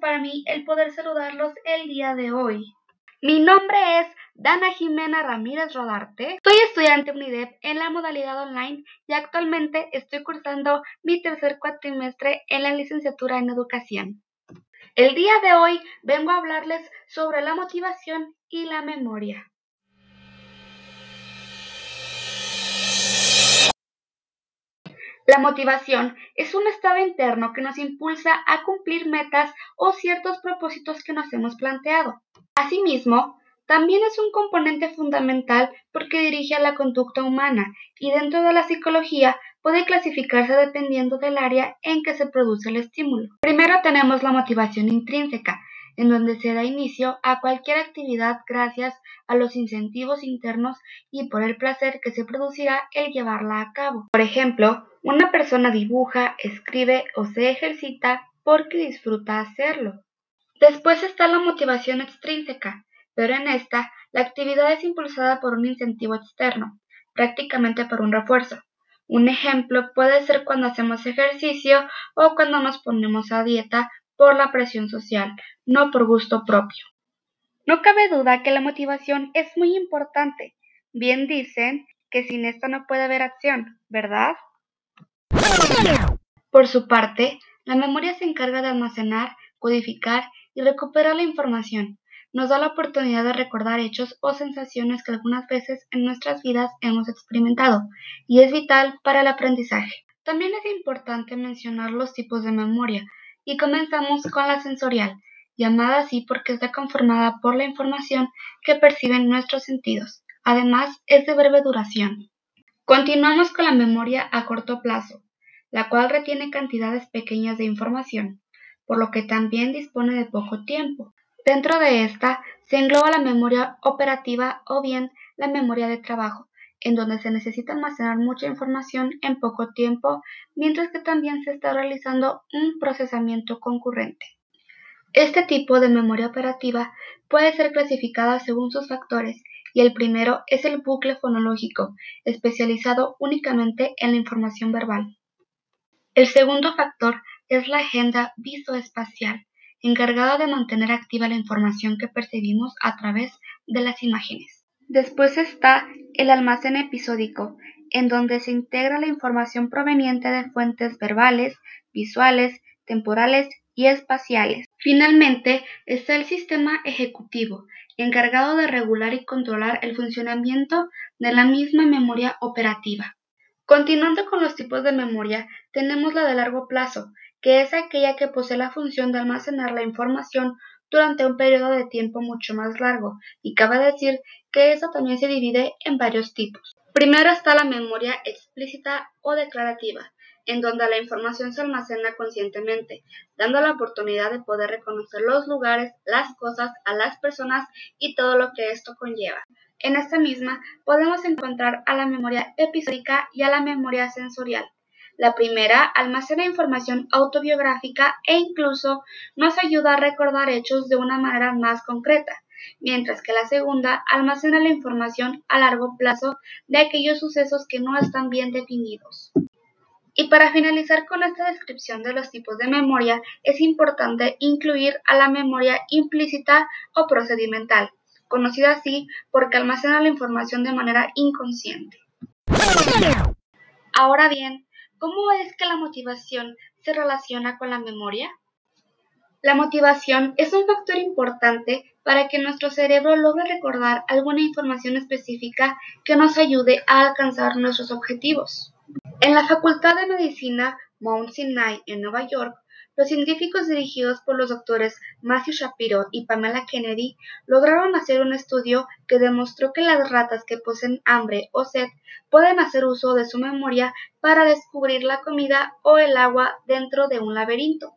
para mí el poder saludarlos el día de hoy. Mi nombre es Dana Jimena Ramírez Rodarte. Soy estudiante UNIDEP en la modalidad online y actualmente estoy cursando mi tercer cuatrimestre en la licenciatura en educación. El día de hoy vengo a hablarles sobre la motivación y la memoria. La motivación es un estado interno que nos impulsa a cumplir metas o ciertos propósitos que nos hemos planteado. Asimismo, también es un componente fundamental porque dirige a la conducta humana y dentro de la psicología puede clasificarse dependiendo del área en que se produce el estímulo. Primero tenemos la motivación intrínseca, en donde se da inicio a cualquier actividad gracias a los incentivos internos y por el placer que se producirá el llevarla a cabo. Por ejemplo, una persona dibuja, escribe o se ejercita porque disfruta hacerlo. Después está la motivación extrínseca, pero en esta la actividad es impulsada por un incentivo externo, prácticamente por un refuerzo. Un ejemplo puede ser cuando hacemos ejercicio o cuando nos ponemos a dieta por la presión social, no por gusto propio. No cabe duda que la motivación es muy importante. Bien dicen que sin esta no puede haber acción, ¿verdad? Por su parte, la memoria se encarga de almacenar, codificar y recuperar la información, nos da la oportunidad de recordar hechos o sensaciones que algunas veces en nuestras vidas hemos experimentado y es vital para el aprendizaje. También es importante mencionar los tipos de memoria y comenzamos con la sensorial, llamada así porque está conformada por la información que perciben nuestros sentidos. Además, es de breve duración. Continuamos con la memoria a corto plazo, la cual retiene cantidades pequeñas de información, por lo que también dispone de poco tiempo. Dentro de esta se engloba la memoria operativa o bien la memoria de trabajo, en donde se necesita almacenar mucha información en poco tiempo, mientras que también se está realizando un procesamiento concurrente. Este tipo de memoria operativa puede ser clasificada según sus factores y el primero es el bucle fonológico, especializado únicamente en la información verbal. El segundo factor es la agenda visoespacial, encargada de mantener activa la información que percibimos a través de las imágenes. Después está el almacén episódico, en donde se integra la información proveniente de fuentes verbales, visuales, temporales y espaciales. Finalmente está el sistema ejecutivo, encargado de regular y controlar el funcionamiento de la misma memoria operativa. Continuando con los tipos de memoria, tenemos la de largo plazo, que es aquella que posee la función de almacenar la información durante un periodo de tiempo mucho más largo, y cabe decir que esa también se divide en varios tipos. Primero está la memoria explícita o declarativa, en donde la información se almacena conscientemente, dando la oportunidad de poder reconocer los lugares, las cosas, a las personas y todo lo que esto conlleva. En esta misma podemos encontrar a la memoria episódica y a la memoria sensorial. La primera almacena información autobiográfica e incluso nos ayuda a recordar hechos de una manera más concreta, mientras que la segunda almacena la información a largo plazo de aquellos sucesos que no están bien definidos. Y para finalizar con esta descripción de los tipos de memoria, es importante incluir a la memoria implícita o procedimental, conocida así porque almacena la información de manera inconsciente. Ahora bien, ¿Cómo es que la motivación se relaciona con la memoria? La motivación es un factor importante para que nuestro cerebro logre recordar alguna información específica que nos ayude a alcanzar nuestros objetivos. En la Facultad de Medicina Mount Sinai en Nueva York los científicos dirigidos por los doctores Matthew Shapiro y Pamela Kennedy lograron hacer un estudio que demostró que las ratas que poseen hambre o sed pueden hacer uso de su memoria para descubrir la comida o el agua dentro de un laberinto.